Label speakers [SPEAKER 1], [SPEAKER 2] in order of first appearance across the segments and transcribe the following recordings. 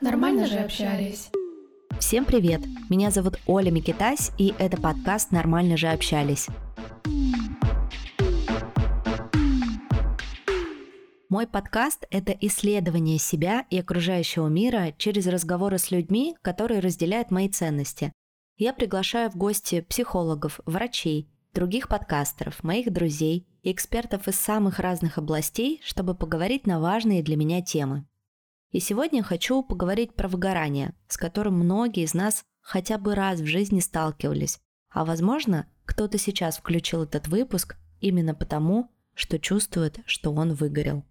[SPEAKER 1] Нормально же общались.
[SPEAKER 2] Всем привет! Меня зовут Оля Микитась, и это подкаст «Нормально же общались». Мой подкаст – это исследование себя и окружающего мира через разговоры с людьми, которые разделяют мои ценности. Я приглашаю в гости психологов, врачей, других подкастеров, моих друзей и экспертов из самых разных областей, чтобы поговорить на важные для меня темы. И сегодня хочу поговорить про выгорание, с которым многие из нас хотя бы раз в жизни сталкивались. А возможно, кто-то сейчас включил этот выпуск именно потому, что чувствует, что он выгорел.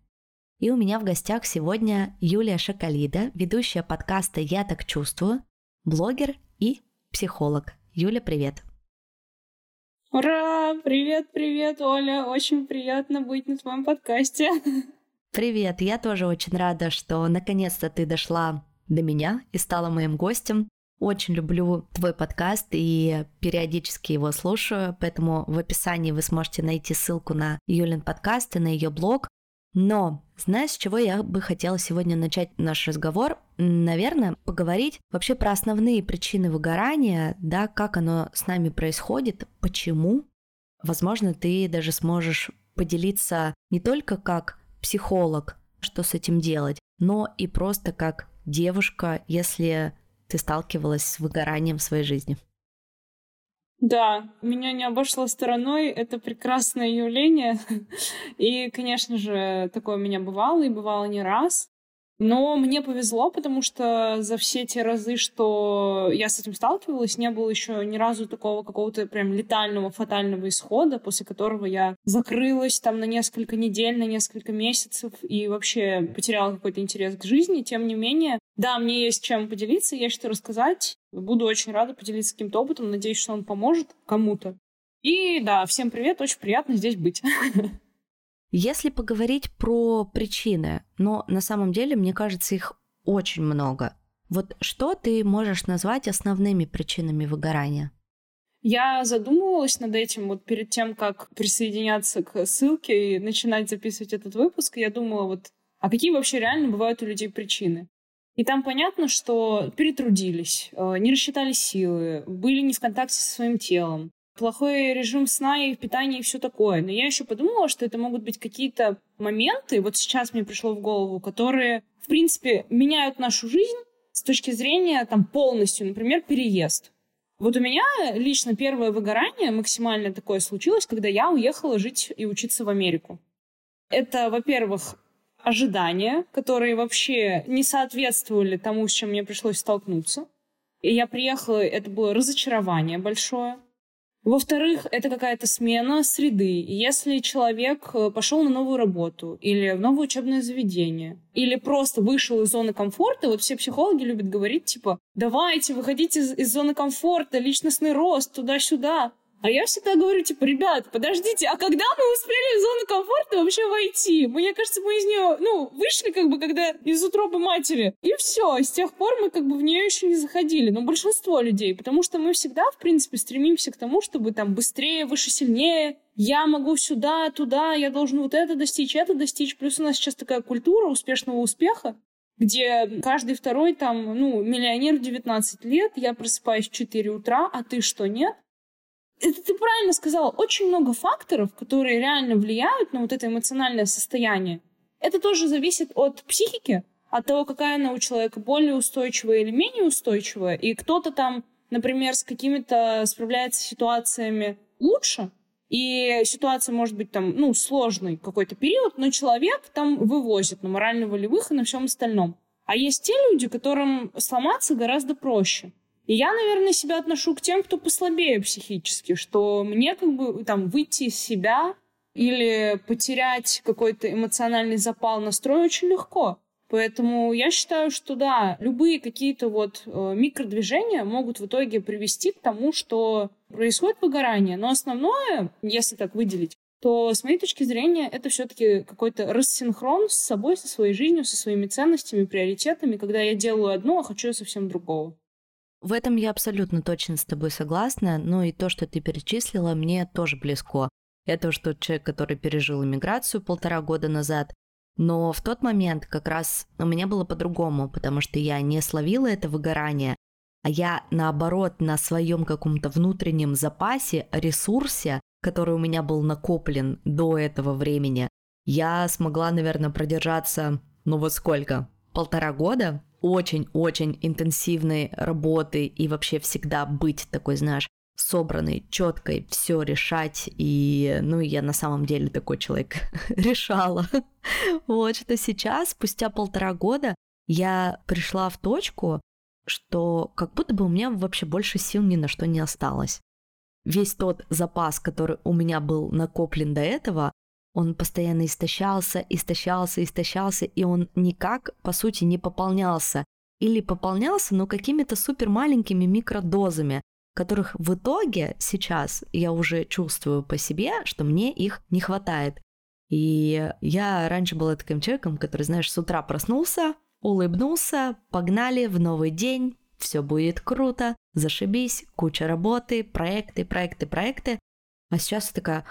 [SPEAKER 2] И у меня в гостях сегодня Юлия Шакалида, ведущая подкаста «Я так чувствую», блогер и психолог. Юля, привет!
[SPEAKER 3] Ура! Привет, привет, Оля! Очень приятно быть на твоем подкасте.
[SPEAKER 2] Привет! Я тоже очень рада, что наконец-то ты дошла до меня и стала моим гостем. Очень люблю твой подкаст и периодически его слушаю, поэтому в описании вы сможете найти ссылку на Юлин подкаст и на ее блог. Но знаешь, с чего я бы хотела сегодня начать наш разговор? Наверное, поговорить вообще про основные причины выгорания, да, как оно с нами происходит, почему. Возможно, ты даже сможешь поделиться не только как психолог, что с этим делать, но и просто как девушка, если ты сталкивалась с выгоранием в своей жизни.
[SPEAKER 3] Да, меня не обошло стороной, это прекрасное явление. И, конечно же, такое у меня бывало, и бывало не раз. Но мне повезло, потому что за все те разы, что я с этим сталкивалась, не было еще ни разу такого какого-то прям летального, фатального исхода, после которого я закрылась там на несколько недель, на несколько месяцев и вообще потеряла какой-то интерес к жизни. Тем не менее, да, мне есть чем поделиться, есть что рассказать. Буду очень рада поделиться каким-то опытом. Надеюсь, что он поможет кому-то. И да, всем привет, очень приятно здесь быть.
[SPEAKER 2] Если поговорить про причины, но на самом деле, мне кажется, их очень много. Вот что ты можешь назвать основными причинами выгорания?
[SPEAKER 3] Я задумывалась над этим вот перед тем, как присоединяться к ссылке и начинать записывать этот выпуск. Я думала, вот, а какие вообще реально бывают у людей причины? И там понятно, что перетрудились, э, не рассчитали силы, были не в контакте со своим телом, плохой режим сна и питания и все такое. Но я еще подумала, что это могут быть какие-то моменты, вот сейчас мне пришло в голову, которые, в принципе, меняют нашу жизнь с точки зрения там полностью, например, переезд. Вот у меня лично первое выгорание максимально такое случилось, когда я уехала жить и учиться в Америку. Это, во-первых, ожидания, которые вообще не соответствовали тому, с чем мне пришлось столкнуться. И я приехала, это было разочарование большое. Во-вторых, это какая-то смена среды. Если человек э, пошел на новую работу или в новое учебное заведение, или просто вышел из зоны комфорта, вот все психологи любят говорить, типа, давайте, выходите из, из зоны комфорта, личностный рост, туда-сюда. А я всегда говорю, типа, ребят, подождите, а когда мы успели в зону комфорта вообще войти? Мне кажется, мы из нее, ну, вышли как бы, когда из утробы матери. И все, с тех пор мы как бы в нее еще не заходили. Но большинство людей, потому что мы всегда, в принципе, стремимся к тому, чтобы там быстрее, выше, сильнее, я могу сюда, туда, я должен вот это достичь, это достичь. Плюс у нас сейчас такая культура успешного успеха, где каждый второй там, ну, миллионер в 19 лет, я просыпаюсь в 4 утра, а ты что, нет? Это ты правильно сказала, очень много факторов, которые реально влияют на вот это эмоциональное состояние. Это тоже зависит от психики, от того, какая она у человека более устойчивая или менее устойчивая. И кто-то там, например, с какими-то справляется ситуациями лучше, и ситуация может быть там, ну, сложный какой-то период, но человек там вывозит на морально-волевых и на всем остальном. А есть те люди, которым сломаться гораздо проще. И я, наверное, себя отношу к тем, кто послабее психически, что мне как бы там выйти из себя или потерять какой-то эмоциональный запал, настрой очень легко. Поэтому я считаю, что да, любые какие-то вот э, микродвижения могут в итоге привести к тому, что происходит выгорание. Но основное, если так выделить, то с моей точки зрения это все-таки какой-то рассинхрон с собой, со своей жизнью, со своими ценностями, приоритетами, когда я делаю одно, а хочу совсем другого.
[SPEAKER 2] В этом я абсолютно точно с тобой согласна, но и то, что ты перечислила, мне тоже близко. Я тоже тот человек, который пережил иммиграцию полтора года назад. Но в тот момент как раз у меня было по-другому, потому что я не словила это выгорание, а я наоборот на своем каком-то внутреннем запасе, ресурсе, который у меня был накоплен до этого времени, я смогла, наверное, продержаться, ну вот сколько, полтора года очень-очень интенсивной работы и вообще всегда быть такой, знаешь, собранной, четкой, все решать. И, ну, я на самом деле такой человек решала. вот что сейчас, спустя полтора года, я пришла в точку, что как будто бы у меня вообще больше сил ни на что не осталось. Весь тот запас, который у меня был накоплен до этого, он постоянно истощался, истощался, истощался, и он никак, по сути, не пополнялся. Или пополнялся, но какими-то супер маленькими микродозами, которых в итоге сейчас я уже чувствую по себе, что мне их не хватает. И я раньше была таким человеком, который, знаешь, с утра проснулся, улыбнулся, погнали в новый день, все будет круто, зашибись, куча работы, проекты, проекты, проекты. А сейчас я такая,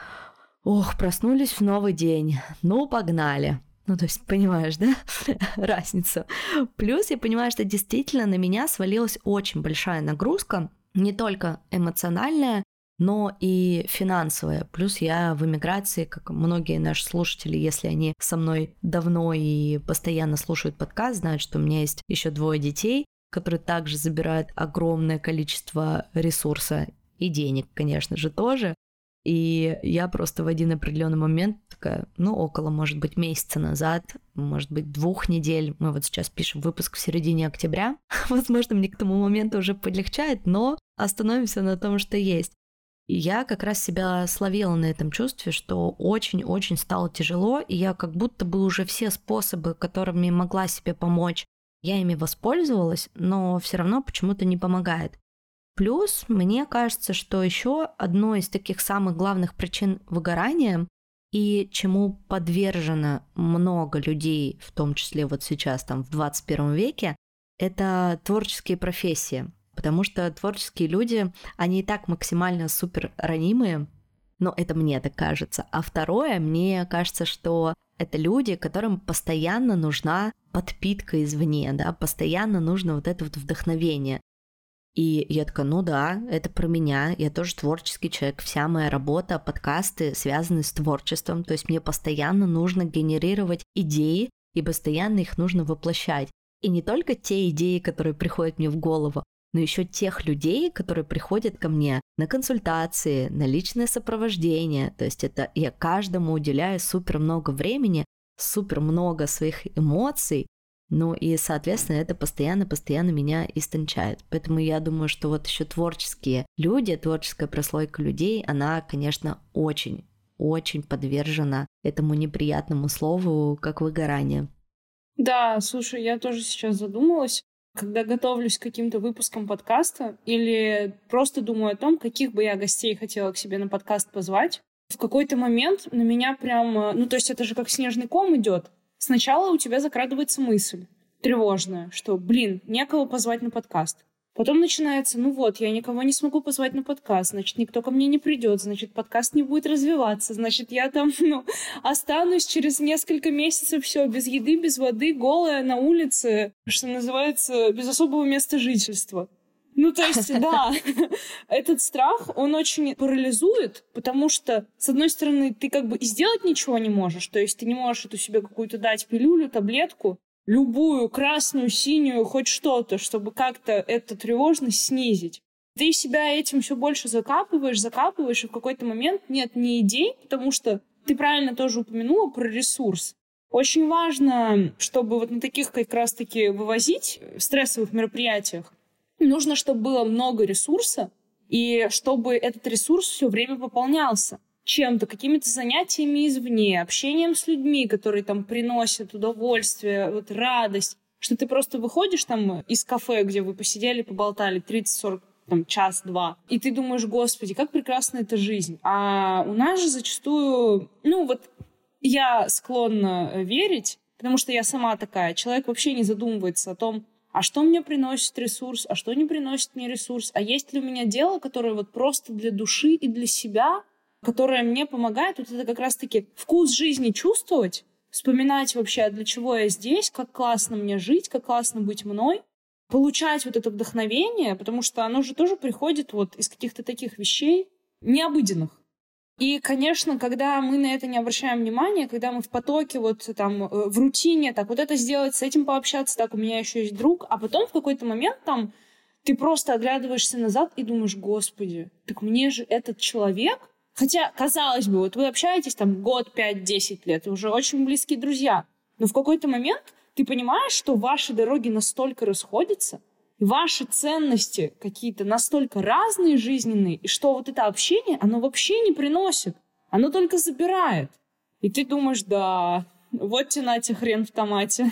[SPEAKER 2] ох, проснулись в новый день, ну погнали. Ну, то есть, понимаешь, да, разницу. Плюс я понимаю, что действительно на меня свалилась очень большая нагрузка, не только эмоциональная, но и финансовая. Плюс я в эмиграции, как многие наши слушатели, если они со мной давно и постоянно слушают подкаст, знают, что у меня есть еще двое детей, которые также забирают огромное количество ресурса и денег, конечно же, тоже. И я просто в один определенный момент такая, ну, около, может быть, месяца назад, может быть, двух недель, мы вот сейчас пишем выпуск в середине октября, возможно, мне к тому моменту уже полегчает, но остановимся на том, что есть. И я как раз себя словила на этом чувстве, что очень-очень стало тяжело, и я как будто бы уже все способы, которыми могла себе помочь, я ими воспользовалась, но все равно почему-то не помогает. Плюс, мне кажется, что еще одной из таких самых главных причин выгорания и чему подвержено много людей, в том числе вот сейчас, там, в 21 веке, это творческие профессии. Потому что творческие люди, они и так максимально супер ранимые, но это мне так кажется. А второе, мне кажется, что это люди, которым постоянно нужна подпитка извне, да, постоянно нужно вот это вот вдохновение. И я такая, ну да, это про меня, я тоже творческий человек, вся моя работа, подкасты связаны с творчеством, то есть мне постоянно нужно генерировать идеи, и постоянно их нужно воплощать. И не только те идеи, которые приходят мне в голову, но еще тех людей, которые приходят ко мне на консультации, на личное сопровождение. То есть это я каждому уделяю супер много времени, супер много своих эмоций, ну и, соответственно, это постоянно-постоянно меня истончает. Поэтому я думаю, что вот еще творческие люди, творческая прослойка людей, она, конечно, очень, очень подвержена этому неприятному слову, как выгорание.
[SPEAKER 3] Да, слушай, я тоже сейчас задумалась, когда готовлюсь к каким-то выпускам подкаста или просто думаю о том, каких бы я гостей хотела к себе на подкаст позвать, в какой-то момент на меня прям, ну то есть это же как снежный ком идет, Сначала у тебя закрадывается мысль тревожная, что, блин, некого позвать на подкаст. Потом начинается, ну вот, я никого не смогу позвать на подкаст, значит, никто ко мне не придет, значит, подкаст не будет развиваться, значит, я там, ну, останусь через несколько месяцев все без еды, без воды, голая на улице, что называется, без особого места жительства. Ну, то есть, да, этот страх, он очень парализует, потому что, с одной стороны, ты как бы и сделать ничего не можешь, то есть ты не можешь эту себе какую-то дать пилюлю, таблетку, любую, красную, синюю, хоть что-то, чтобы как-то эту тревожность снизить. Ты себя этим все больше закапываешь, закапываешь, и в какой-то момент нет ни идей, потому что ты правильно тоже упомянула про ресурс. Очень важно, чтобы вот на таких как раз-таки вывозить стрессовых мероприятиях, нужно, чтобы было много ресурса, и чтобы этот ресурс все время пополнялся чем-то, какими-то занятиями извне, общением с людьми, которые там приносят удовольствие, вот радость, что ты просто выходишь там из кафе, где вы посидели, поболтали 30-40 там час-два, и ты думаешь, господи, как прекрасна эта жизнь. А у нас же зачастую, ну вот я склонна верить, потому что я сама такая, человек вообще не задумывается о том, а что мне приносит ресурс, а что не приносит мне ресурс, а есть ли у меня дело, которое вот просто для души и для себя, которая мне помогает, вот это как раз-таки вкус жизни чувствовать, вспоминать вообще, а для чего я здесь, как классно мне жить, как классно быть мной, получать вот это вдохновение, потому что оно же тоже приходит вот из каких-то таких вещей необыденных. И, конечно, когда мы на это не обращаем внимания, когда мы в потоке, вот там, э, в рутине, так, вот это сделать, с этим пообщаться, так, у меня еще есть друг, а потом в какой-то момент там ты просто оглядываешься назад и думаешь, господи, так мне же этот человек, хотя, казалось бы, вот вы общаетесь там год, пять, десять лет, уже очень близкие друзья, но в какой-то момент ты понимаешь, что ваши дороги настолько расходятся, ваши ценности какие-то настолько разные жизненные, и что вот это общение, оно вообще не приносит. Оно только забирает. И ты думаешь, да, вот тянать хрен в томате.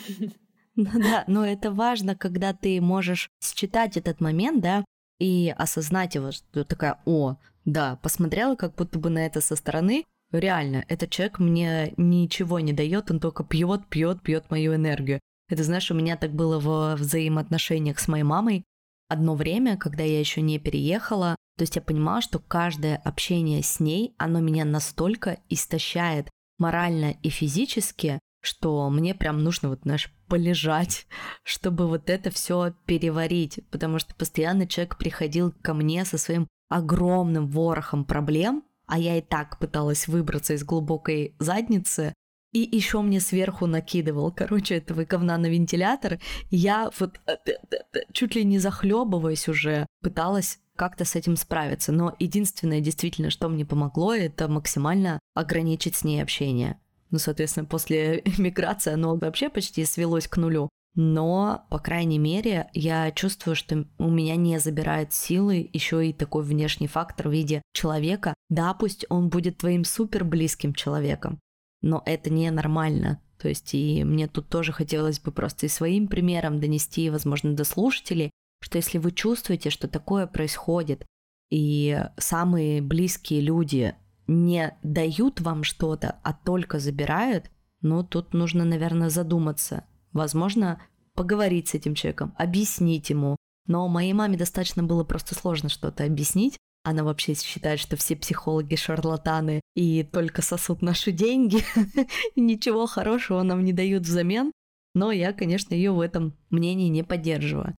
[SPEAKER 2] Ну да, но это важно, когда ты можешь считать этот момент, да, и осознать его, что такая, о, да, посмотрела как будто бы на это со стороны, реально, этот человек мне ничего не дает, он только пьет, пьет, пьет мою энергию. Это, знаешь, у меня так было в взаимоотношениях с моей мамой. Одно время, когда я еще не переехала, то есть я понимала, что каждое общение с ней, оно меня настолько истощает морально и физически, что мне прям нужно вот, знаешь, полежать, чтобы вот это все переварить, потому что постоянно человек приходил ко мне со своим огромным ворохом проблем, а я и так пыталась выбраться из глубокой задницы, и еще мне сверху накидывал, короче, этого говна на вентилятор. Я вот э, чуть ли не захлебываясь уже пыталась как-то с этим справиться. Но единственное действительно, что мне помогло, это максимально ограничить с ней общение. Ну, соответственно, после миграции оно вообще почти свелось к нулю. Но, по крайней мере, я чувствую, что у меня не забирает силы еще и такой внешний фактор в виде человека. Да, пусть он будет твоим супер близким человеком, но это ненормально. То есть и мне тут тоже хотелось бы просто и своим примером донести, возможно, до слушателей, что если вы чувствуете, что такое происходит, и самые близкие люди не дают вам что-то, а только забирают, ну, тут нужно, наверное, задуматься. Возможно, поговорить с этим человеком, объяснить ему. Но моей маме достаточно было просто сложно что-то объяснить, она вообще считает, что все психологи шарлатаны и только сосут наши деньги, ничего хорошего нам не дают взамен. Но я, конечно, ее в этом мнении не поддерживаю.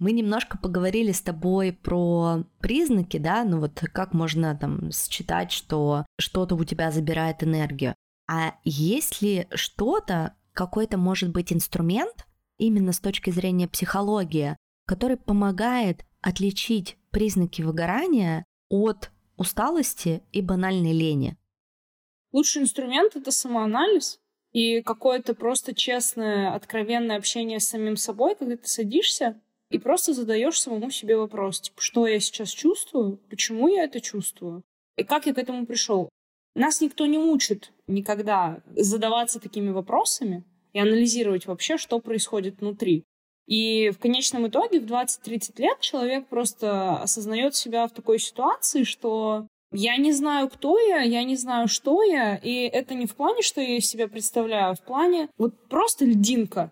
[SPEAKER 2] Мы немножко поговорили с тобой про признаки, да, ну вот как можно там считать, что что-то у тебя забирает энергию. А есть ли что-то, какой-то может быть инструмент, именно с точки зрения психологии, который помогает отличить признаки выгорания от усталости и банальной лени.
[SPEAKER 3] Лучший инструмент — это самоанализ и какое-то просто честное, откровенное общение с самим собой, когда ты садишься и просто задаешь самому себе вопрос, типа, что я сейчас чувствую, почему я это чувствую, и как я к этому пришел. Нас никто не учит никогда задаваться такими вопросами и анализировать вообще, что происходит внутри. И в конечном итоге в 20-30 лет человек просто осознает себя в такой ситуации, что я не знаю, кто я, я не знаю, что я, и это не в плане, что я из себя представляю, а в плане вот просто льдинка.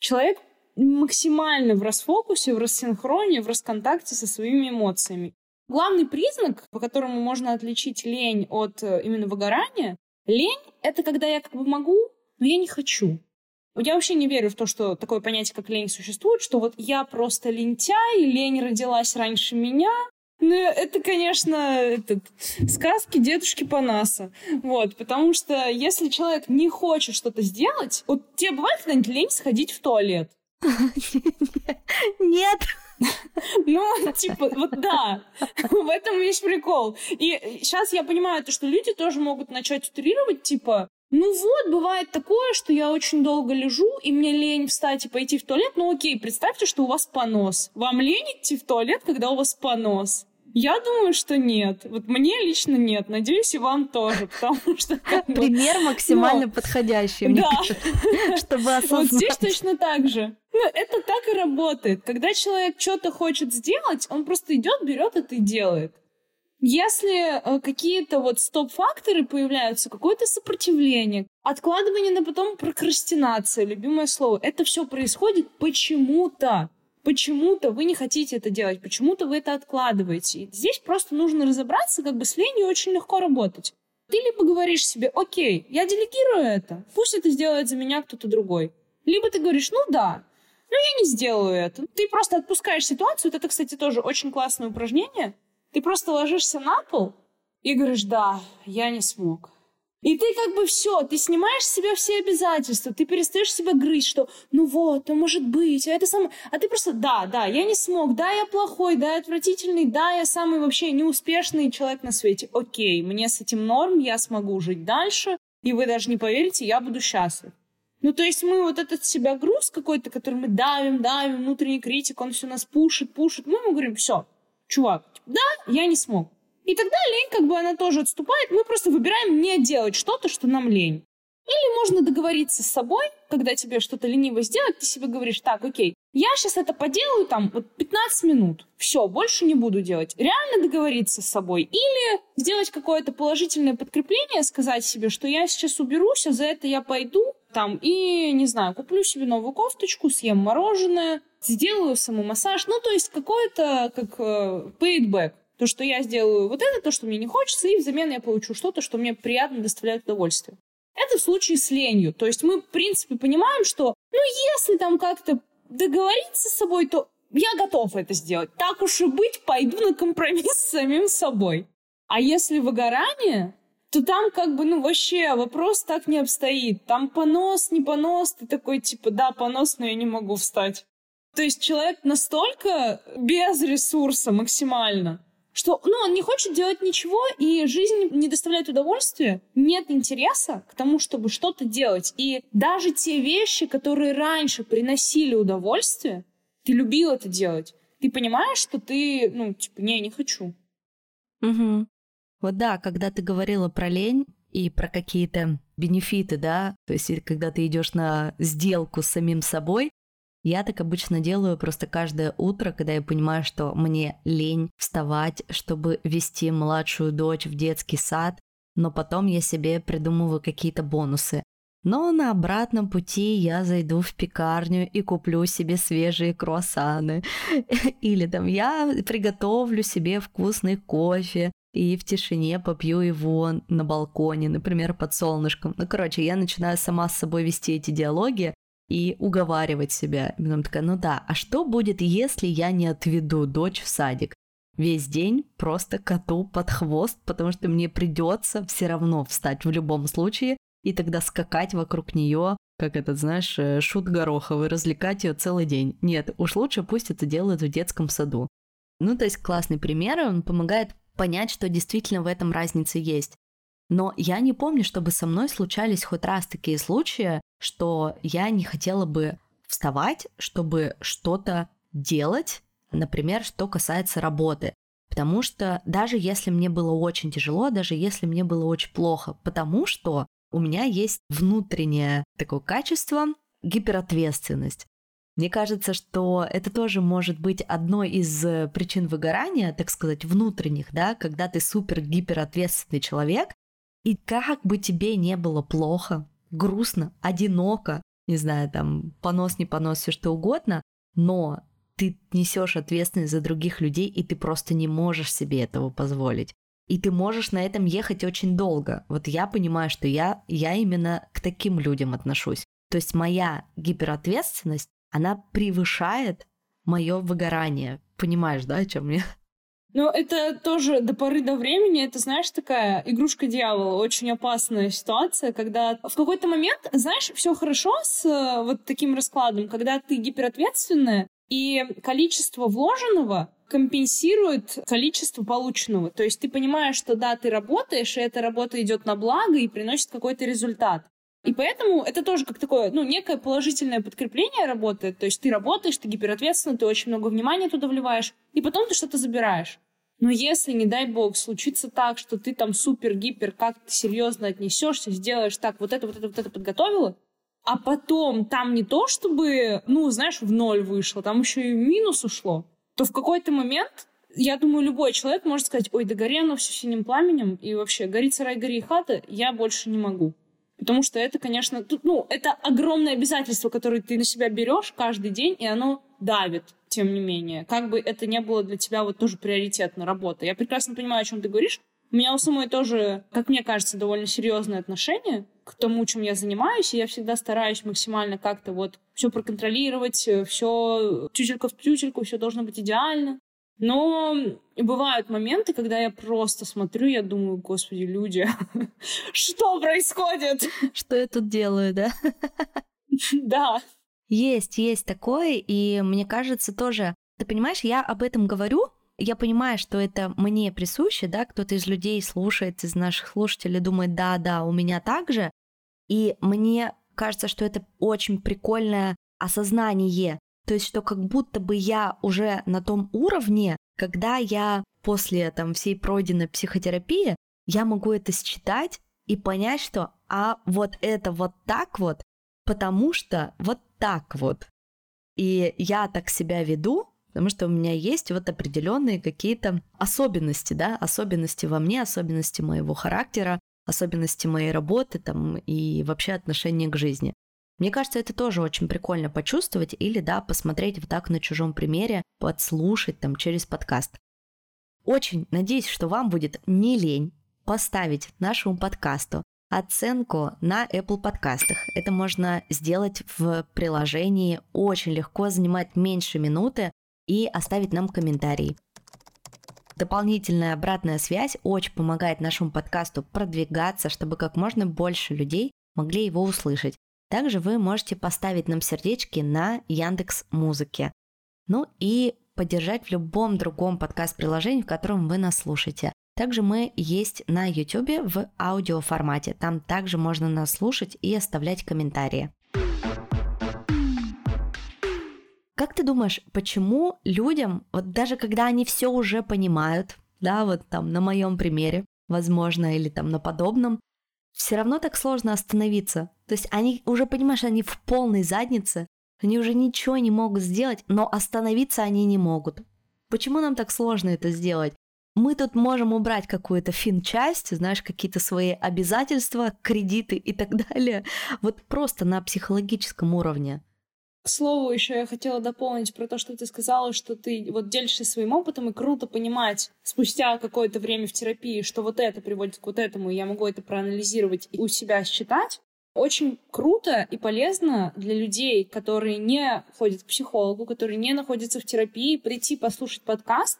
[SPEAKER 3] Человек максимально в расфокусе, в рассинхроне, в расконтакте со своими эмоциями. Главный признак, по которому можно отличить лень от э, именно выгорания, лень — это когда я как бы могу, но я не хочу. Я вообще не верю в то, что такое понятие, как лень, существует, что вот я просто лентяй, лень родилась раньше меня. Ну, это, конечно, этот, сказки дедушки Панаса. Вот, потому что если человек не хочет что-то сделать, вот тебе бывает когда-нибудь лень сходить в туалет?
[SPEAKER 2] Нет.
[SPEAKER 3] Ну, типа, вот да, в этом весь прикол. И сейчас я понимаю, то, что люди тоже могут начать утрировать, типа, ну вот, бывает такое, что я очень долго лежу, и мне лень встать и пойти в туалет. Ну окей, представьте, что у вас понос. Вам лень идти в туалет, когда у вас понос? Я думаю, что нет. Вот мне лично нет. Надеюсь, и вам тоже, потому что...
[SPEAKER 2] Пример максимально
[SPEAKER 3] Но...
[SPEAKER 2] подходящий, мне
[SPEAKER 3] да.
[SPEAKER 2] кажется, чтобы осознать.
[SPEAKER 3] Вот здесь точно так же. Ну, это так и работает. Когда человек что-то хочет сделать, он просто идет, берет это и делает. Если э, какие-то вот стоп-факторы появляются, какое-то сопротивление, откладывание на потом прокрастинация, любимое слово, это все происходит почему-то. почему-то вы не хотите это делать, почему-то вы это откладываете. И здесь просто нужно разобраться, как бы с ленью очень легко работать. Ты либо говоришь себе, окей, я делегирую это, пусть это сделает за меня кто-то другой. Либо ты говоришь, ну да, но я не сделаю это. Ты просто отпускаешь ситуацию. Это, кстати, тоже очень классное упражнение. Ты просто ложишься на пол и говоришь, да, я не смог. И ты как бы все, ты снимаешь с себя все обязательства, ты перестаешь себя грызть, что ну вот, а может быть, а это самое... А ты просто, да, да, я не смог, да, я плохой, да, я отвратительный, да, я самый вообще неуспешный человек на свете. Окей, мне с этим норм, я смогу жить дальше, и вы даже не поверите, я буду счастлив. Ну, то есть мы вот этот себя груз какой-то, который мы давим, давим, внутренний критик, он все нас пушит, пушит, мы ему говорим, все, чувак, да, я не смог. И тогда лень, как бы она тоже отступает, мы просто выбираем не делать что-то, что нам лень. Или можно договориться с собой, когда тебе что-то лениво сделать, ты себе говоришь, так, окей, я сейчас это поделаю там вот 15 минут, все, больше не буду делать. Реально договориться с собой. Или сделать какое-то положительное подкрепление, сказать себе, что я сейчас уберусь, а за это я пойду там и, не знаю, куплю себе новую кофточку, съем мороженое, сделаю самомассаж. Ну, то есть какое-то как э, back. То, что я сделаю вот это, то, что мне не хочется, и взамен я получу что-то, что мне приятно доставляет удовольствие. Это в случае с ленью. То есть мы, в принципе, понимаем, что, ну, если там как-то договориться с собой, то я готов это сделать. Так уж и быть, пойду на компромисс с самим собой. А если выгорание, то там как бы, ну, вообще вопрос так не обстоит. Там понос, не понос, ты такой, типа, да, понос, но я не могу встать. То есть человек настолько без ресурса максимально, что ну, он не хочет делать ничего, и жизнь не доставляет удовольствия, нет интереса к тому, чтобы что-то делать. И даже те вещи, которые раньше приносили удовольствие, ты любил это делать. Ты понимаешь, что ты, ну, типа, не, не хочу.
[SPEAKER 2] Угу. Вот да, когда ты говорила про лень и про какие-то бенефиты, да, то есть когда ты идешь на сделку с самим собой, я так обычно делаю просто каждое утро, когда я понимаю, что мне лень вставать, чтобы вести младшую дочь в детский сад, но потом я себе придумываю какие-то бонусы. Но на обратном пути я зайду в пекарню и куплю себе свежие круассаны. Или там я приготовлю себе вкусный кофе и в тишине попью его на балконе, например, под солнышком. Ну, короче, я начинаю сама с собой вести эти диалоги, и уговаривать себя. И потом такая, ну да, а что будет, если я не отведу дочь в садик? Весь день просто коту под хвост, потому что мне придется все равно встать в любом случае и тогда скакать вокруг нее, как этот, знаешь, э, шут гороховый, развлекать ее целый день. Нет, уж лучше пусть это делают в детском саду. Ну, то есть классный пример, он помогает понять, что действительно в этом разница есть. Но я не помню, чтобы со мной случались хоть раз такие случаи, что я не хотела бы вставать, чтобы что-то делать, например, что касается работы. Потому что даже если мне было очень тяжело, даже если мне было очень плохо, потому что у меня есть внутреннее такое качество гиперответственность. Мне кажется, что это тоже может быть одной из причин выгорания, так сказать, внутренних, да, когда ты супер гиперответственный человек, и как бы тебе не было плохо, грустно, одиноко, не знаю, там, понос, не понос, все что угодно, но ты несешь ответственность за других людей, и ты просто не можешь себе этого позволить. И ты можешь на этом ехать очень долго. Вот я понимаю, что я, я именно к таким людям отношусь. То есть моя гиперответственность, она превышает мое выгорание. Понимаешь, да, о чем я?
[SPEAKER 3] Ну, это тоже до поры до времени, это, знаешь, такая игрушка дьявола, очень опасная ситуация, когда в какой-то момент, знаешь, все хорошо с э, вот таким раскладом, когда ты гиперответственная, и количество вложенного компенсирует количество полученного. То есть ты понимаешь, что да, ты работаешь, и эта работа идет на благо и приносит какой-то результат. И поэтому это тоже как такое, ну, некое положительное подкрепление работает. То есть ты работаешь, ты гиперответственно, ты очень много внимания туда вливаешь, и потом ты что-то забираешь. Но если, не дай бог, случится так, что ты там супер-гипер, как ты серьезно отнесешься, сделаешь так, вот это, вот это, вот это подготовила, а потом там не то, чтобы, ну, знаешь, в ноль вышло, там еще и минус ушло, то в какой-то момент, я думаю, любой человек может сказать, ой, да гори оно все синим пламенем, и вообще, горит сарай, гори хата, я больше не могу. Потому что это, конечно, тут, ну, это огромное обязательство, которое ты на себя берешь каждый день, и оно давит. тем не менее. Как бы это не было для тебя вот тоже приоритетной работа. Я прекрасно понимаю, о чем ты говоришь. У меня у самой тоже, как мне кажется, довольно серьезное отношение к тому, чем я занимаюсь, и я всегда стараюсь максимально как-то вот все проконтролировать, все тютелька в тютельку, все должно быть идеально. Но бывают моменты, когда я просто смотрю, я думаю, господи, люди, что происходит?
[SPEAKER 2] Что я тут делаю, да?
[SPEAKER 3] Да.
[SPEAKER 2] Есть, есть такое, и мне кажется тоже, ты понимаешь, я об этом говорю, я понимаю, что это мне присуще, да, кто-то из людей слушает, из наших слушателей думает, да, да, у меня так же, и мне кажется, что это очень прикольное осознание то есть, что как будто бы я уже на том уровне, когда я после там всей пройденной психотерапии, я могу это считать и понять, что а вот это вот так вот, потому что вот так вот. И я так себя веду, потому что у меня есть вот определенные какие-то особенности, да, особенности во мне, особенности моего характера, особенности моей работы там и вообще отношения к жизни. Мне кажется, это тоже очень прикольно почувствовать или, да, посмотреть вот так на чужом примере, подслушать там через подкаст. Очень надеюсь, что вам будет не лень поставить нашему подкасту оценку на Apple подкастах. Это можно сделать в приложении, очень легко, занимать меньше минуты и оставить нам комментарий. Дополнительная обратная связь очень помогает нашему подкасту продвигаться, чтобы как можно больше людей могли его услышать. Также вы можете поставить нам сердечки на Яндекс Музыке. Ну и поддержать в любом другом подкаст-приложении, в котором вы нас слушаете. Также мы есть на YouTube в аудиоформате. Там также можно нас слушать и оставлять комментарии. Как ты думаешь, почему людям, вот даже когда они все уже понимают, да, вот там на моем примере, возможно, или там на подобном, все равно так сложно остановиться. То есть они уже, понимаешь, они в полной заднице, они уже ничего не могут сделать, но остановиться они не могут. Почему нам так сложно это сделать? Мы тут можем убрать какую-то фин-часть, знаешь, какие-то свои обязательства, кредиты и так далее, вот просто на психологическом уровне.
[SPEAKER 3] К слову, еще я хотела дополнить про то, что ты сказала, что ты вот делишься своим опытом, и круто понимать спустя какое-то время в терапии, что вот это приводит к вот этому, и я могу это проанализировать и у себя считать. Очень круто и полезно для людей, которые не ходят к психологу, которые не находятся в терапии, прийти послушать подкаст,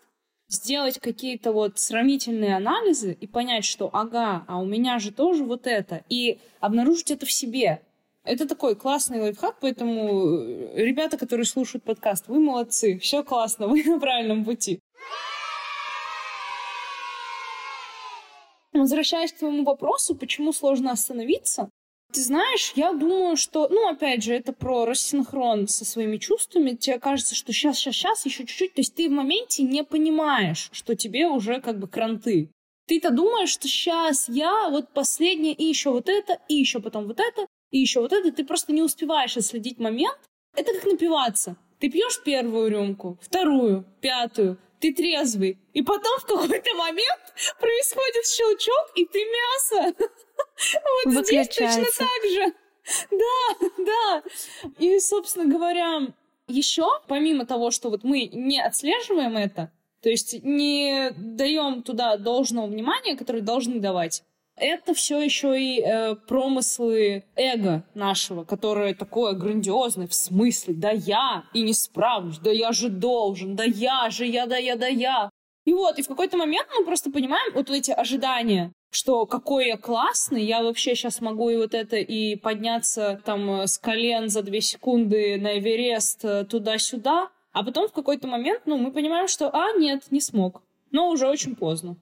[SPEAKER 3] сделать какие-то вот сравнительные анализы и понять, что ага, а у меня же тоже вот это, и обнаружить это в себе. Это такой классный лайфхак, поэтому э, ребята, которые слушают подкаст, вы молодцы, все классно, вы на правильном пути. Возвращаясь к твоему вопросу, почему сложно остановиться, ты знаешь, я думаю, что, ну, опять же, это про рассинхрон со своими чувствами. Тебе кажется, что сейчас, сейчас, сейчас, еще чуть-чуть. То есть ты в моменте не понимаешь, что тебе уже как бы кранты. Ты-то думаешь, что сейчас я вот последнее, и еще вот это, и еще потом вот это, и еще вот это, ты просто не успеваешь отследить момент. Это как напиваться. Ты пьешь первую рюмку, вторую, пятую, ты трезвый. И потом в какой-то момент происходит щелчок, и ты мясо. Вот здесь точно так же. Да, да. И, собственно говоря, еще, помимо того, что вот мы не отслеживаем это, то есть не даем туда должного внимания, которое должны давать, это все еще и э, промыслы эго нашего, которое такое грандиозное, в смысле, да я и не справлюсь, да я же должен, да я же, я, да я, да я. И вот, и в какой-то момент мы просто понимаем вот эти ожидания, что какой я классный, я вообще сейчас могу и вот это и подняться там э, с колен за две секунды на Эверест э, туда-сюда, а потом в какой-то момент, ну, мы понимаем, что, а, нет, не смог. Но уже очень поздно.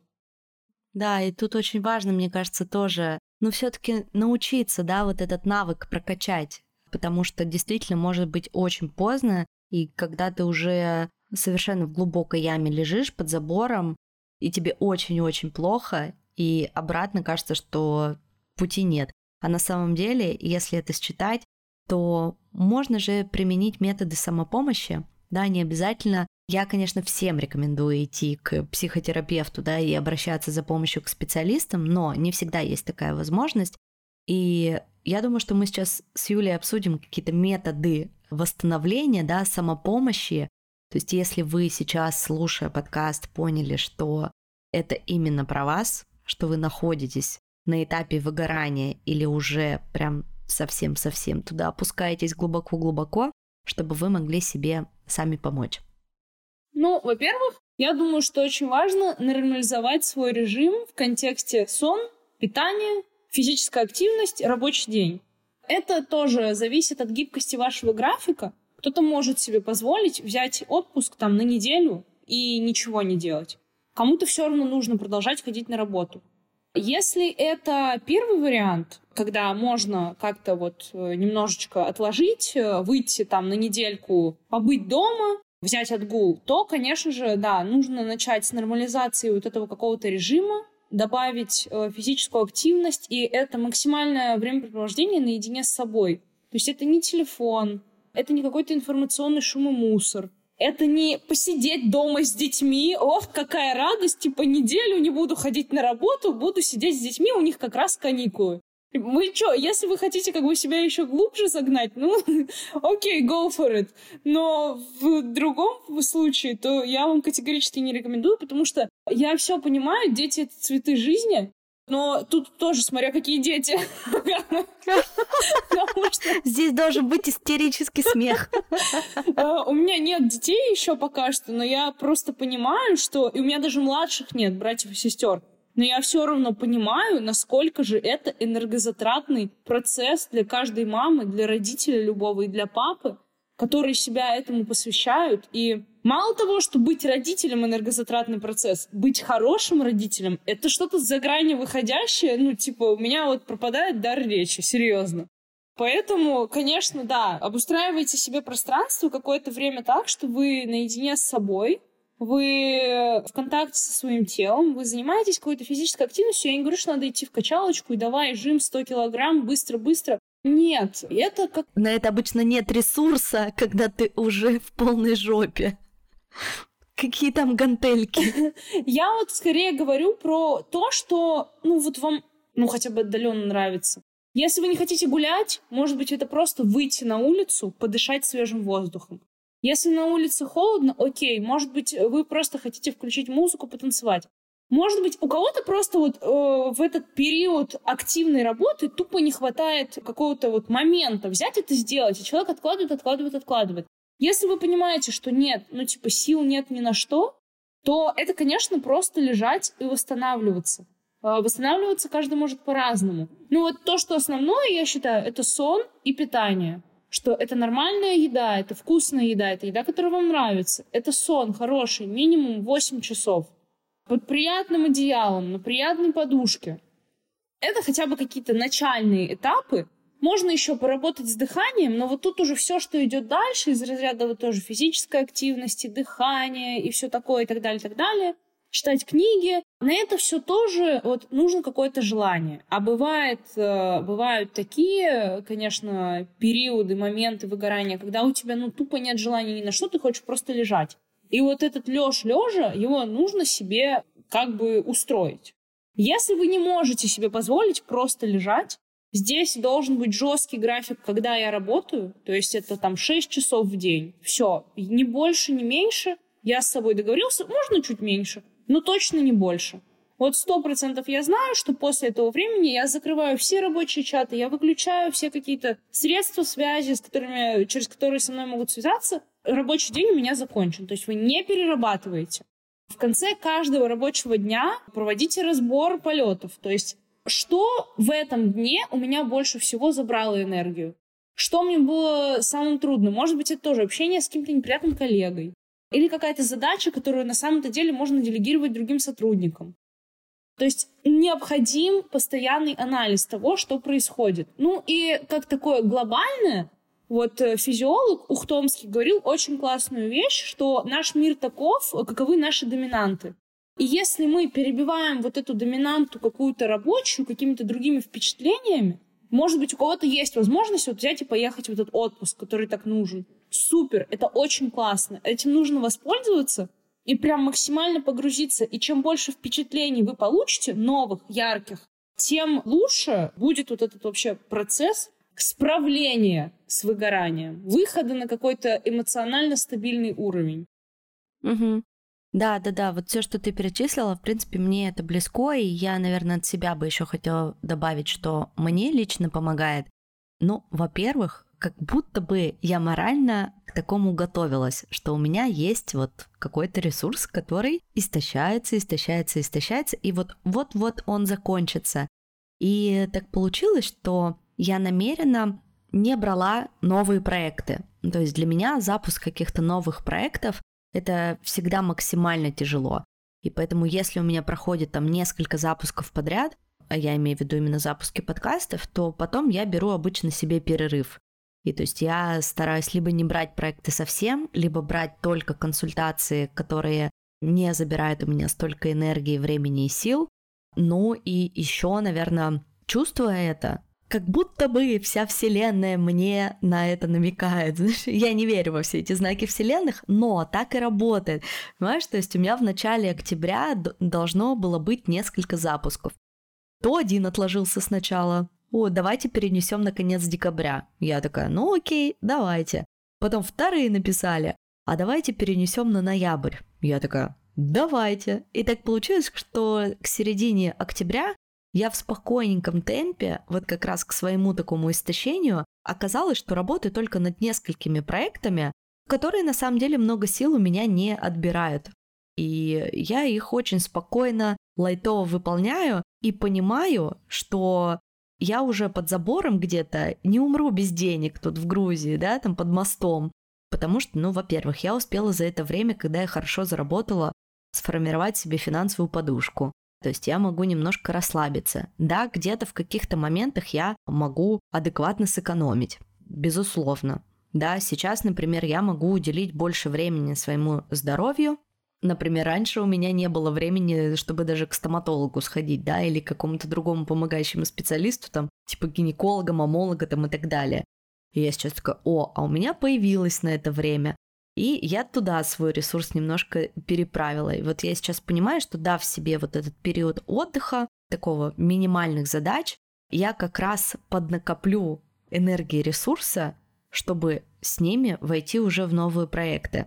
[SPEAKER 2] Да, и тут очень важно, мне кажется, тоже, ну, все-таки научиться, да, вот этот навык прокачать, потому что действительно может быть очень поздно, и когда ты уже совершенно в глубокой яме лежишь под забором, и тебе очень-очень плохо, и обратно кажется, что пути нет. А на самом деле, если это считать, то можно же применить методы самопомощи, да, не обязательно я, конечно, всем рекомендую идти к психотерапевту, да, и обращаться за помощью к специалистам, но не всегда есть такая возможность. И я думаю, что мы сейчас с Юлей обсудим какие-то методы восстановления, да, самопомощи, То есть если вы сейчас, слушая подкаст, поняли, что это именно про вас, что вы находитесь на этапе выгорания или уже прям совсем-совсем туда опускаетесь глубоко-глубоко, чтобы вы могли себе сами помочь?
[SPEAKER 3] Ну, во-первых, я думаю, что очень важно нормализовать свой режим в контексте сон, питание, физическая активность, рабочий день. Это тоже зависит от гибкости вашего графика. Кто-то может себе позволить взять отпуск там на неделю и ничего не делать. Кому-то все равно нужно продолжать ходить на работу. Если это первый вариант, когда можно как-то вот э, немножечко отложить, э, выйти там на недельку, побыть дома, взять отгул, то, конечно же, да, нужно начать с нормализации вот этого какого-то режима, добавить э, физическую активность, и это максимальное времяпрепровождение наедине с собой. То есть это не телефон, это не какой-то информационный шум и мусор, это не посидеть дома с детьми, ох, какая радость, типа неделю не буду ходить на работу, буду сидеть с детьми, у них как раз каникулы. Вы что, если вы хотите как бы себя еще глубже загнать, ну, окей, okay, go for it. Но в другом случае, то я вам категорически не рекомендую, потому что я все понимаю, дети — это цветы жизни, но тут тоже, смотря какие дети.
[SPEAKER 2] Здесь должен быть истерический смех.
[SPEAKER 3] А, у меня нет детей еще пока что, но я просто понимаю, что... И у меня даже младших нет, братьев и сестер. Но я все равно понимаю, насколько же это энергозатратный процесс для каждой мамы, для родителя любого и для папы, которые себя этому посвящают. И мало того, что быть родителем энергозатратный процесс, быть хорошим родителем — это что-то за грани выходящее. Ну, типа, у меня вот пропадает дар речи, серьезно. Поэтому, конечно, да, обустраивайте себе пространство какое-то время так, что вы наедине с собой, вы в контакте со своим телом, вы занимаетесь какой-то физической активностью, я не говорю, что надо идти в качалочку и давай жим 100 килограмм быстро-быстро. Нет, это как...
[SPEAKER 2] На это обычно нет ресурса, когда ты уже в полной жопе. Какие там гантельки?
[SPEAKER 3] Я вот скорее говорю про то, что, ну, вот вам, ну, хотя бы отдаленно нравится. Если вы не хотите гулять, может быть, это просто выйти на улицу, подышать свежим воздухом. Если на улице холодно, окей, может быть, вы просто хотите включить музыку, потанцевать. Может быть, у кого-то просто вот э, в этот период активной работы тупо не хватает какого-то вот момента взять это сделать, и человек откладывает, откладывает, откладывает. Если вы понимаете, что нет, ну типа сил нет ни на что, то это, конечно, просто лежать и восстанавливаться. Э, восстанавливаться каждый может по-разному. Ну вот то, что основное, я считаю, это сон и питание что это нормальная еда, это вкусная еда, это еда, которая вам нравится. Это сон хороший, минимум 8 часов. Под приятным одеялом, на приятной подушке. Это хотя бы какие-то начальные этапы. Можно еще поработать с дыханием, но вот тут уже все, что идет дальше, из разряда вот тоже физической активности, дыхания и все такое, и так далее, и так далее – читать книги. На это все тоже вот нужно какое-то желание. А бывает, э, бывают такие, конечно, периоды, моменты выгорания, когда у тебя ну тупо нет желания ни на что, ты хочешь просто лежать. И вот этот лёж лежа, его нужно себе как бы устроить. Если вы не можете себе позволить просто лежать, здесь должен быть жесткий график, когда я работаю, то есть это там 6 часов в день. Все, ни больше, ни меньше. Я с собой договорился, можно чуть меньше, но точно не больше. Вот сто процентов я знаю, что после этого времени я закрываю все рабочие чаты, я выключаю все какие-то средства связи, с которыми, через которые со мной могут связаться. Рабочий день у меня закончен. То есть вы не перерабатываете. В конце каждого рабочего дня проводите разбор полетов. То есть что в этом дне у меня больше всего забрало энергию? Что мне было самым трудным? Может быть, это тоже общение с каким-то неприятным коллегой. Или какая-то задача, которую на самом-то деле можно делегировать другим сотрудникам. То есть необходим постоянный анализ того, что происходит. Ну и как такое глобальное, вот э, физиолог Ухтомский говорил очень классную вещь, что наш мир таков, каковы наши доминанты. И если мы перебиваем вот эту доминанту какую-то рабочую какими-то другими впечатлениями, может быть, у кого-то есть возможность вот взять и поехать в этот отпуск, который так нужен супер, это очень классно. Этим нужно воспользоваться и прям максимально погрузиться. И чем больше впечатлений вы получите, новых, ярких, тем лучше будет вот этот вообще процесс справления с выгоранием, выхода на какой-то эмоционально стабильный уровень.
[SPEAKER 2] Угу. Да, да, да, вот все, что ты перечислила, в принципе, мне это близко, и я, наверное, от себя бы еще хотела добавить, что мне лично помогает. Ну, во-первых, как будто бы я морально к такому готовилась, что у меня есть вот какой-то ресурс, который истощается, истощается, истощается, и вот вот-вот он закончится. И так получилось, что я намеренно не брала новые проекты. То есть для меня запуск каких-то новых проектов это всегда максимально тяжело. И поэтому, если у меня проходит там несколько запусков подряд, а я имею в виду именно запуски подкастов, то потом я беру обычно себе перерыв. И то есть я стараюсь либо не брать проекты совсем, либо брать только консультации, которые не забирают у меня столько энергии, времени и сил. Ну и еще, наверное, чувствуя это, как будто бы вся вселенная мне на это намекает. Знаешь, я не верю во все эти знаки вселенных, но так и работает. Понимаешь, то есть у меня в начале октября должно было быть несколько запусков. То один отложился сначала. О, давайте перенесем на конец декабря. Я такая, ну окей, давайте. Потом вторые написали, а давайте перенесем на ноябрь. Я такая, давайте. И так получилось, что к середине октября я в спокойненьком темпе, вот как раз к своему такому истощению, оказалось, что работаю только над несколькими проектами, которые на самом деле много сил у меня не отбирают. И я их очень спокойно, лайтово выполняю и понимаю, что я уже под забором где-то не умру без денег тут в Грузии, да, там под мостом. Потому что, ну, во-первых, я успела за это время, когда я хорошо заработала, сформировать себе финансовую подушку. То есть я могу немножко расслабиться. Да, где-то в каких-то моментах я могу адекватно сэкономить, безусловно. Да, сейчас, например, я могу уделить больше времени своему здоровью. Например, раньше у меня не было времени, чтобы даже к стоматологу сходить, да, или к какому-то другому помогающему специалисту, там, типа гинеколога, мамолога там и так далее. И я сейчас такая, о, а у меня появилось на это время. И я туда свой ресурс немножко переправила. И вот я сейчас понимаю, что дав себе вот этот период отдыха, такого минимальных задач, я как раз поднакоплю энергии ресурса, чтобы с ними войти уже в новые проекты.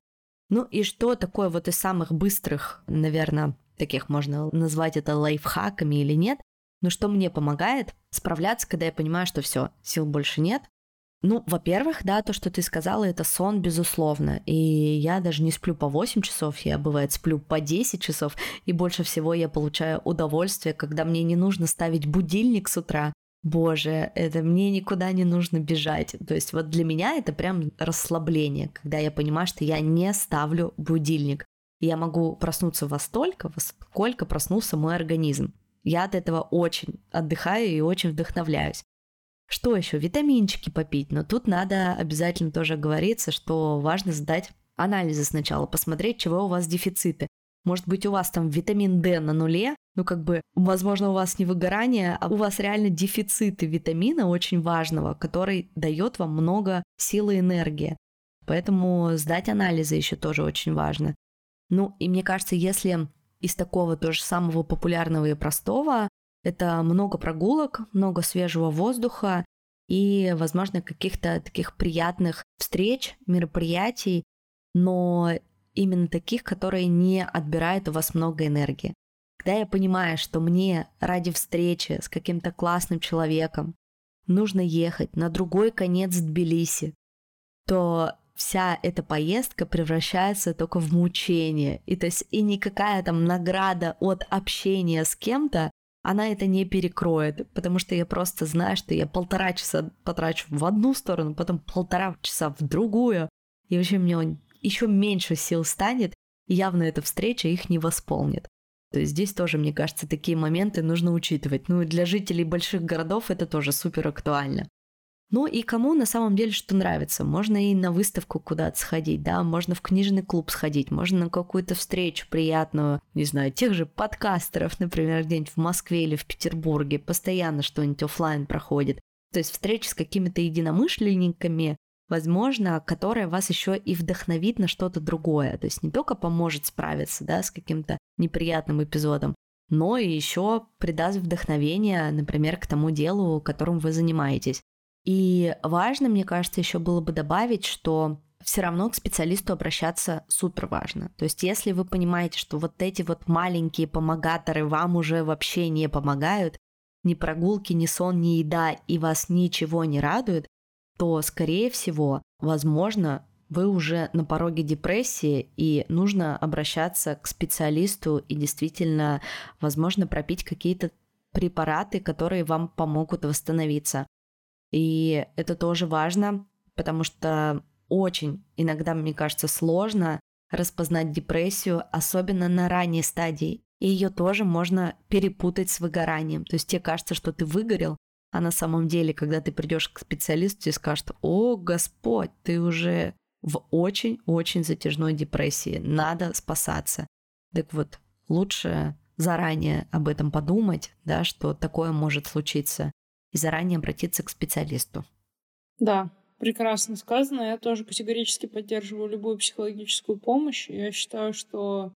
[SPEAKER 2] Ну и что такое вот из самых быстрых, наверное, таких можно назвать это лайфхаками или нет, но что мне помогает справляться, когда я понимаю, что все, сил больше нет, ну, во-первых, да, то, что ты сказала, это сон, безусловно. И я даже не сплю по 8 часов, я, бывает, сплю по 10 часов. И больше всего я получаю удовольствие, когда мне не нужно ставить будильник с утра. Боже, это мне никуда не нужно бежать. То есть вот для меня это прям расслабление, когда я понимаю, что я не ставлю будильник. Я могу проснуться во столько, во сколько проснулся мой организм. Я от этого очень отдыхаю и очень вдохновляюсь. Что еще? Витаминчики попить. Но тут надо обязательно тоже говориться, что важно сдать анализы сначала, посмотреть, чего у вас дефициты. Может быть, у вас там витамин D на нуле, ну как бы, возможно, у вас не выгорание, а у вас реально дефициты витамина очень важного, который дает вам много силы и энергии. Поэтому сдать анализы еще тоже очень важно. Ну и мне кажется, если из такого тоже самого популярного и простого это много прогулок, много свежего воздуха и, возможно, каких-то таких приятных встреч, мероприятий, но именно таких, которые не отбирают у вас много энергии. Когда я понимаю, что мне ради встречи с каким-то классным человеком нужно ехать на другой конец Тбилиси, то вся эта поездка превращается только в мучение. И то есть и никакая там награда от общения с кем-то она это не перекроет, потому что я просто знаю, что я полтора часа потрачу в одну сторону, потом полтора часа в другую, и вообще мне еще меньше сил станет, и явно эта встреча их не восполнит. То есть здесь тоже, мне кажется, такие моменты нужно учитывать. Ну и для жителей больших городов это тоже супер актуально. Ну и кому на самом деле что нравится. Можно и на выставку куда-то сходить, да, можно в книжный клуб сходить, можно на какую-то встречу приятную, не знаю, тех же подкастеров, например, где-нибудь в Москве или в Петербурге, постоянно что-нибудь офлайн проходит. То есть встречи с какими-то единомышленниками, возможно, которая вас еще и вдохновит на что-то другое. То есть не только поможет справиться да, с каким-то неприятным эпизодом, но и еще придаст вдохновение, например, к тому делу, которым вы занимаетесь. И важно, мне кажется, еще было бы добавить, что все равно к специалисту обращаться супер важно. То есть если вы понимаете, что вот эти вот маленькие помогаторы вам уже вообще не помогают, ни прогулки, ни сон, ни еда, и вас ничего не радует, то, скорее всего, возможно, вы уже на пороге депрессии, и нужно обращаться к специалисту и действительно, возможно, пропить какие-то препараты, которые вам помогут восстановиться. И это тоже важно, потому что очень иногда, мне кажется, сложно распознать депрессию, особенно на ранней стадии. И ее тоже можно перепутать с выгоранием. То есть тебе кажется, что ты выгорел, а на самом деле, когда ты придешь к специалисту, тебе скажут, о, Господь, ты уже в очень-очень затяжной депрессии, надо спасаться. Так вот, лучше заранее об этом подумать, да, что такое может случиться, и заранее обратиться к специалисту.
[SPEAKER 3] Да, прекрасно сказано. Я тоже категорически поддерживаю любую психологическую помощь. Я считаю, что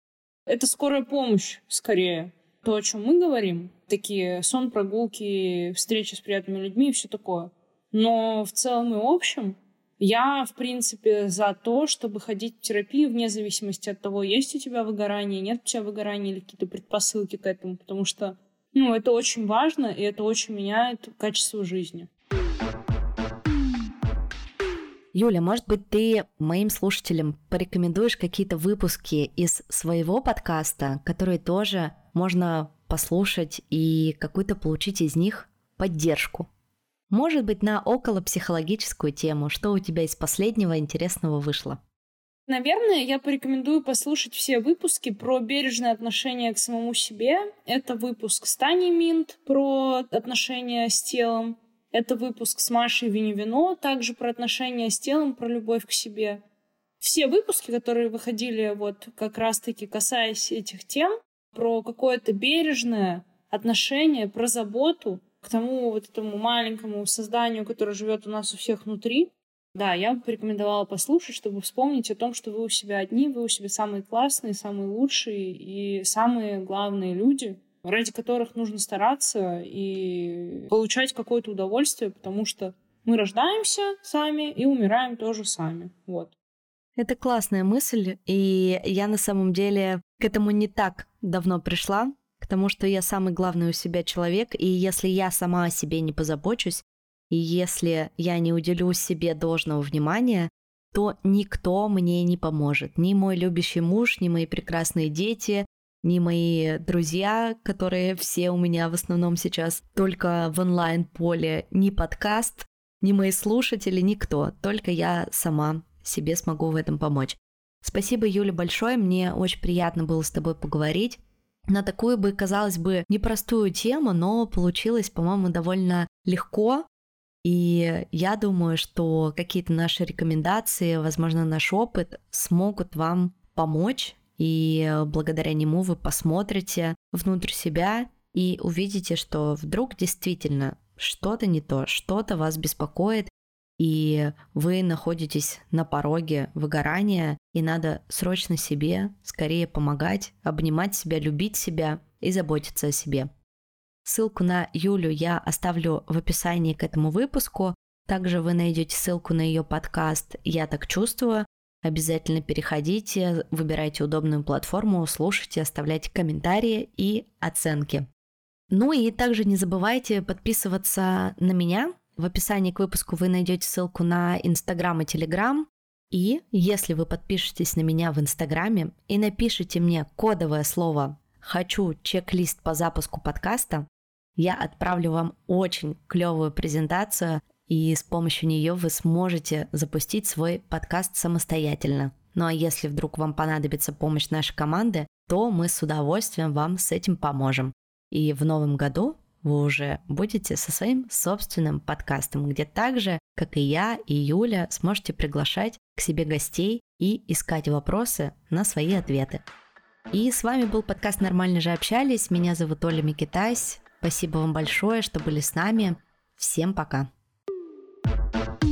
[SPEAKER 3] это скорая помощь скорее. То, о чем мы говорим, такие сон, прогулки, встречи с приятными людьми и все такое. Но в целом и общем я, в принципе, за то, чтобы ходить в терапию вне зависимости от того, есть у тебя выгорание, нет у тебя выгорания или какие-то предпосылки к этому, потому что ну, это очень важно, и это очень меняет качество жизни.
[SPEAKER 2] Юля, может быть, ты моим слушателям порекомендуешь какие-то выпуски из своего подкаста, которые тоже можно послушать и какую-то получить из них поддержку? Может быть, на околопсихологическую тему, что у тебя из последнего интересного вышло?
[SPEAKER 3] Наверное, я порекомендую послушать все выпуски про бережное отношение к самому себе. Это выпуск с Таней Минт про отношения с телом. Это выпуск с Машей Виневино, также про отношения с телом, про любовь к себе. Все выпуски, которые выходили вот как раз-таки касаясь этих тем, про какое-то бережное отношение, про заботу, к тому вот этому маленькому созданию, которое живет у нас у всех внутри. Да, я бы порекомендовала послушать, чтобы вспомнить о том, что вы у себя одни, вы у себя самые классные, самые лучшие и самые главные люди, ради которых нужно стараться и получать какое-то удовольствие, потому что мы рождаемся сами и умираем тоже сами. Вот.
[SPEAKER 2] Это классная мысль, и я на самом деле к этому не так давно пришла к тому, что я самый главный у себя человек, и если я сама о себе не позабочусь, и если я не уделю себе должного внимания, то никто мне не поможет. Ни мой любящий муж, ни мои прекрасные дети, ни мои друзья, которые все у меня в основном сейчас только в онлайн-поле, ни подкаст, ни мои слушатели, никто. Только я сама себе смогу в этом помочь. Спасибо, Юля, большое. Мне очень приятно было с тобой поговорить на такую бы, казалось бы, непростую тему, но получилось, по-моему, довольно легко. И я думаю, что какие-то наши рекомендации, возможно, наш опыт смогут вам помочь, и благодаря нему вы посмотрите внутрь себя и увидите, что вдруг действительно что-то не то, что-то вас беспокоит, и вы находитесь на пороге выгорания, и надо срочно себе скорее помогать, обнимать себя, любить себя и заботиться о себе. Ссылку на Юлю я оставлю в описании к этому выпуску. Также вы найдете ссылку на ее подкаст «Я так чувствую». Обязательно переходите, выбирайте удобную платформу, слушайте, оставляйте комментарии и оценки. Ну и также не забывайте подписываться на меня, в описании к выпуску вы найдете ссылку на Инстаграм и Телеграм. И если вы подпишетесь на меня в Инстаграме и напишите мне кодовое слово «Хочу чек-лист по запуску подкаста», я отправлю вам очень клевую презентацию, и с помощью нее вы сможете запустить свой подкаст самостоятельно. Ну а если вдруг вам понадобится помощь нашей команды, то мы с удовольствием вам с этим поможем. И в новом году вы уже будете со своим собственным подкастом, где также, как и я и Юля, сможете приглашать к себе гостей и искать вопросы на свои ответы. И с вами был подкаст «Нормально же общались». Меня зовут Оля Микитась. Спасибо вам большое, что были с нами. Всем пока. thank you